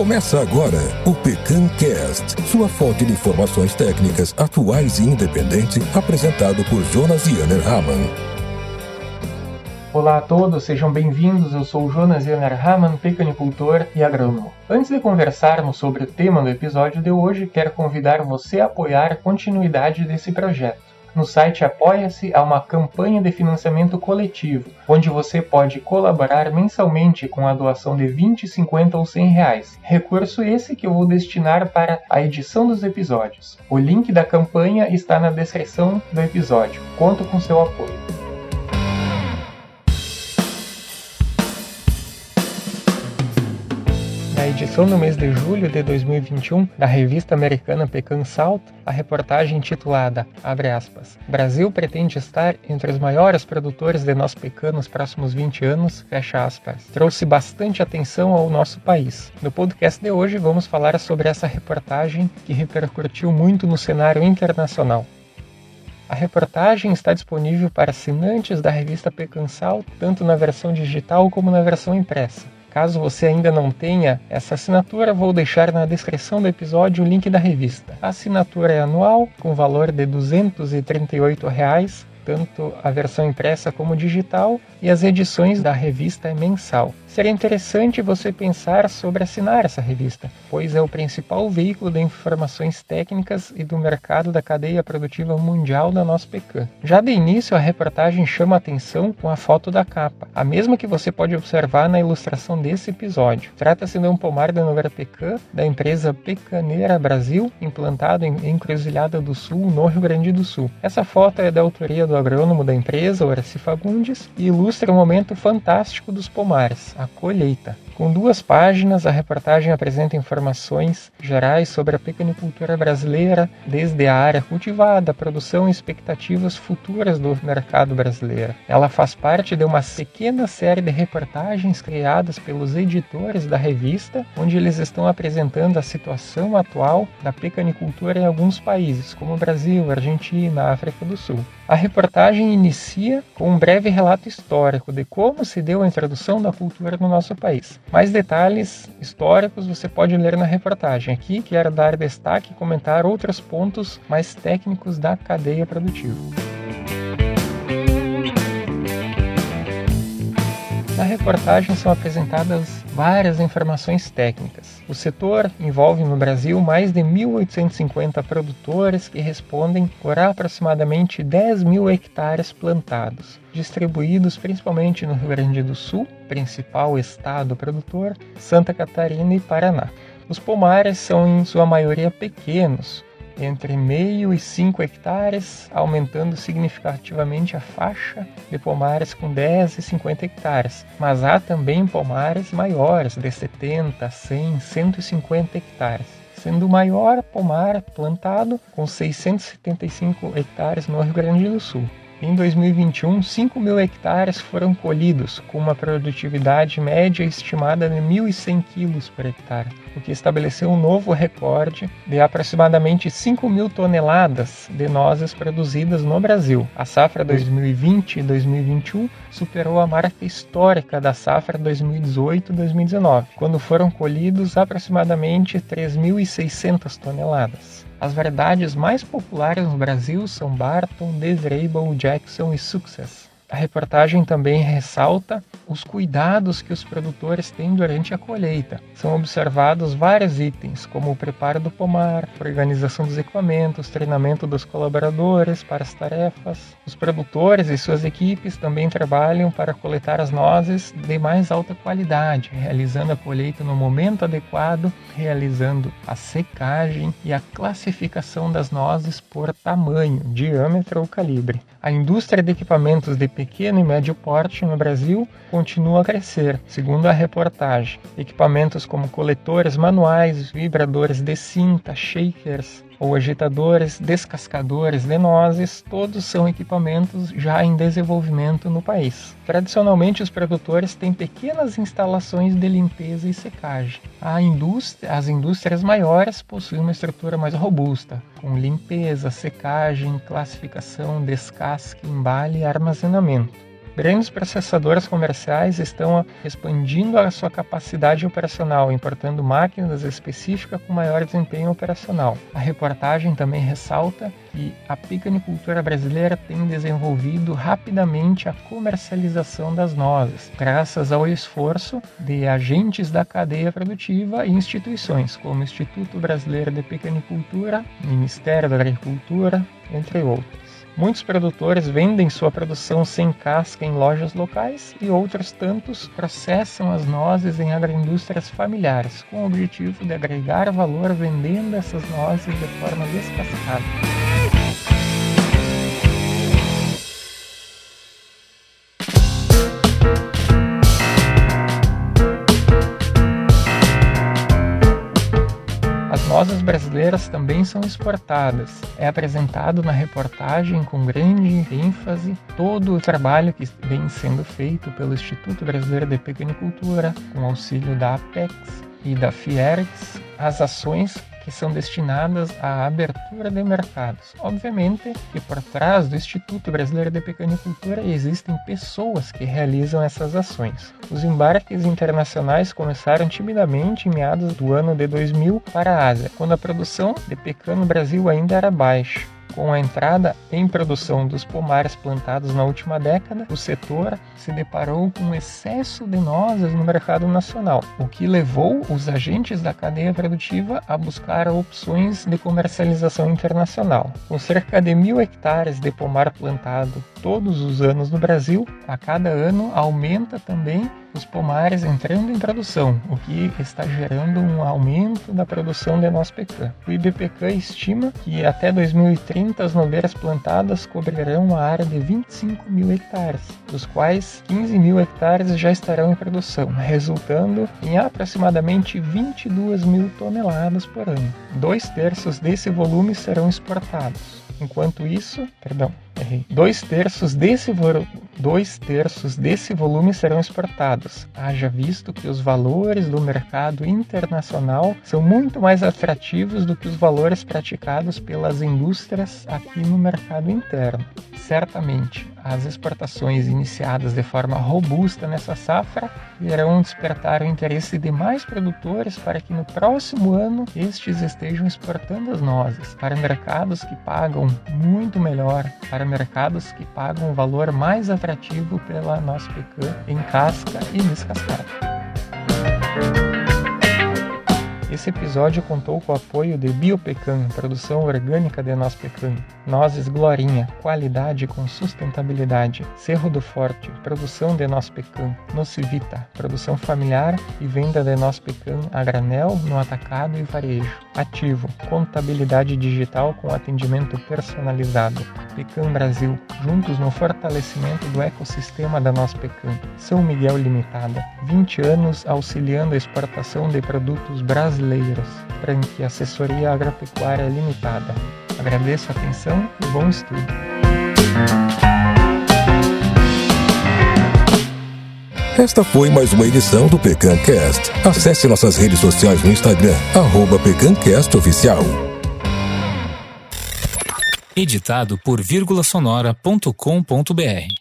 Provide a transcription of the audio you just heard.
Começa agora o Pecancast, sua fonte de informações técnicas atuais e independente, apresentado por Jonas Yanner Hamann. Olá a todos, sejam bem-vindos. Eu sou Jonas Yanner Hamann, pecanicultor e agrônomo. Antes de conversarmos sobre o tema do episódio de hoje, quero convidar você a apoiar a continuidade desse projeto. No site Apoia-se há uma campanha de financiamento coletivo, onde você pode colaborar mensalmente com a doação de 20, 50 ou 100 reais. Recurso esse que eu vou destinar para a edição dos episódios. O link da campanha está na descrição do episódio. Conto com seu apoio. Edição do mês de julho de 2021 da revista americana Pecan Salt, a reportagem intitulada aspas, Brasil pretende estar entre os maiores produtores de nosso pecan nos próximos 20 anos, aspas, trouxe bastante atenção ao nosso país. No podcast de hoje vamos falar sobre essa reportagem que repercutiu muito no cenário internacional. A reportagem está disponível para assinantes da revista Pecan Salt, tanto na versão digital como na versão impressa. Caso você ainda não tenha essa assinatura, vou deixar na descrição do episódio o link da revista. A assinatura é anual, com valor de 238 reais, tanto a versão impressa como digital, e as edições da revista é mensal. Seria interessante você pensar sobre assinar essa revista, pois é o principal veículo de informações técnicas e do mercado da cadeia produtiva mundial da nossa pecan. Já de início, a reportagem chama atenção com a foto da capa, a mesma que você pode observar na ilustração desse episódio. Trata-se de um pomar de Nogueira Pecan, da empresa Pecaneira Brasil, implantado em Encruzilhada do Sul, no Rio Grande do Sul. Essa foto é da autoria do agrônomo da empresa, Horaci Fagundes, e ilustra um momento fantástico dos pomares, a colheita. Com duas páginas, a reportagem apresenta informações gerais sobre a pecanicultura brasileira, desde a área cultivada, a produção e expectativas futuras do mercado brasileiro. Ela faz parte de uma pequena série de reportagens criadas pelos editores da revista, onde eles estão apresentando a situação atual da pecanicultura em alguns países, como Brasil, Argentina, África do Sul. A reportagem inicia com um breve relato histórico de como se deu a introdução da cultura no nosso país. Mais detalhes históricos você pode ler na reportagem. Aqui quero dar destaque e comentar outros pontos mais técnicos da cadeia produtiva. Na reportagem são apresentadas várias informações técnicas. O setor envolve no Brasil mais de 1.850 produtores que respondem por aproximadamente 10 mil hectares plantados, distribuídos principalmente no Rio Grande do Sul, principal estado produtor, Santa Catarina e Paraná. Os pomares são em sua maioria pequenos, entre meio e 5 hectares, aumentando significativamente a faixa de pomares com 10 e 50 hectares. Mas há também pomares maiores, de 70, 100, 150 hectares sendo o maior pomar plantado com 675 hectares no Rio Grande do Sul. Em 2021, 5 mil hectares foram colhidos, com uma produtividade média estimada de 1.100 quilos por hectare, o que estabeleceu um novo recorde de aproximadamente 5 mil toneladas de nozes produzidas no Brasil. A safra 2020 e 2021 superou a marca histórica da safra 2018-2019, quando foram colhidos aproximadamente 3.600 toneladas. As variedades mais populares no Brasil são Barton, Desirable, Jackson e Success. A reportagem também ressalta os cuidados que os produtores têm durante a colheita. São observados vários itens, como o preparo do pomar, organização dos equipamentos, treinamento dos colaboradores para as tarefas. Os produtores e suas equipes também trabalham para coletar as nozes de mais alta qualidade, realizando a colheita no momento adequado, realizando a secagem e a classificação das nozes por tamanho, diâmetro ou calibre. A indústria de equipamentos de pequeno e médio porte no Brasil continua a crescer, segundo a reportagem. Equipamentos como coletores manuais, vibradores de cinta, shakers ou agitadores, descascadores de nozes, todos são equipamentos já em desenvolvimento no país. Tradicionalmente, os produtores têm pequenas instalações de limpeza e secagem. Indústria, as indústrias maiores possuem uma estrutura mais robusta, com limpeza, secagem, classificação, descasque, embale e armazenamento. Grandes processadores comerciais estão expandindo a sua capacidade operacional, importando máquinas específicas com maior desempenho operacional. A reportagem também ressalta que a picanicultura brasileira tem desenvolvido rapidamente a comercialização das nozes, graças ao esforço de agentes da cadeia produtiva e instituições como o Instituto Brasileiro de Picanicultura, Ministério da Agricultura, entre outros. Muitos produtores vendem sua produção sem casca em lojas locais e outros tantos processam as nozes em agroindústrias familiares, com o objetivo de agregar valor vendendo essas nozes de forma descascada. Nozes brasileiras também são exportadas. É apresentado na reportagem com grande ênfase todo o trabalho que vem sendo feito pelo Instituto Brasileiro de Pequenicultura, com auxílio da Apex e da Fiergs, as ações que são destinadas à abertura de mercados. Obviamente que por trás do Instituto Brasileiro de Pecanicultura existem pessoas que realizam essas ações. Os embarques internacionais começaram timidamente em meados do ano de 2000 para a Ásia, quando a produção de pecan no Brasil ainda era baixa. Com a entrada em produção dos pomares plantados na última década, o setor se deparou com um excesso de nozes no mercado nacional, o que levou os agentes da cadeia produtiva a buscar opções de comercialização internacional. Com cerca de mil hectares de pomar plantado todos os anos no Brasil, a cada ano aumenta também os pomares entrando em produção, o que está gerando um aumento da produção de nosso pecan. O IBPK estima que até 2030 as nogueiras plantadas cobrirão uma área de 25 mil hectares, dos quais 15 mil hectares já estarão em produção, resultando em aproximadamente 22 mil toneladas por ano. Dois terços desse volume serão exportados. Enquanto isso, perdão, errei. Dois terços desse dois terços desse volume serão exportados. Haja visto que os valores do mercado internacional são muito mais atrativos do que os valores praticados pelas indústrias aqui no mercado interno. Certamente, as exportações iniciadas de forma robusta nessa safra irão despertar o interesse de mais produtores para que no próximo ano estes estejam exportando as nozes para mercados que pagam muito melhor, para mercados que pagam um valor mais atrativo pela nossa pecan em casca e descascada. Esse episódio contou com o apoio de Biopecan, produção orgânica de noz pecan, Nozes Glorinha, qualidade com sustentabilidade, Cerro do Forte, produção de noz pecan, Nocivita, produção familiar e venda de noz pecan a granel, no atacado e varejo. Ativo, contabilidade digital com atendimento personalizado. Pecan Brasil, juntos no fortalecimento do ecossistema da noz pecan. São Miguel Limitada, 20 anos auxiliando a exportação de produtos brasileiros brasileiros, franquia Assessoria Agropecuária Limitada. Agradeço a atenção e bom estudo. Esta foi mais uma edição do PecanCast. Acesse nossas redes sociais no Instagram, arroba PecanCastOficial. Editado por vírgulasonora.com.br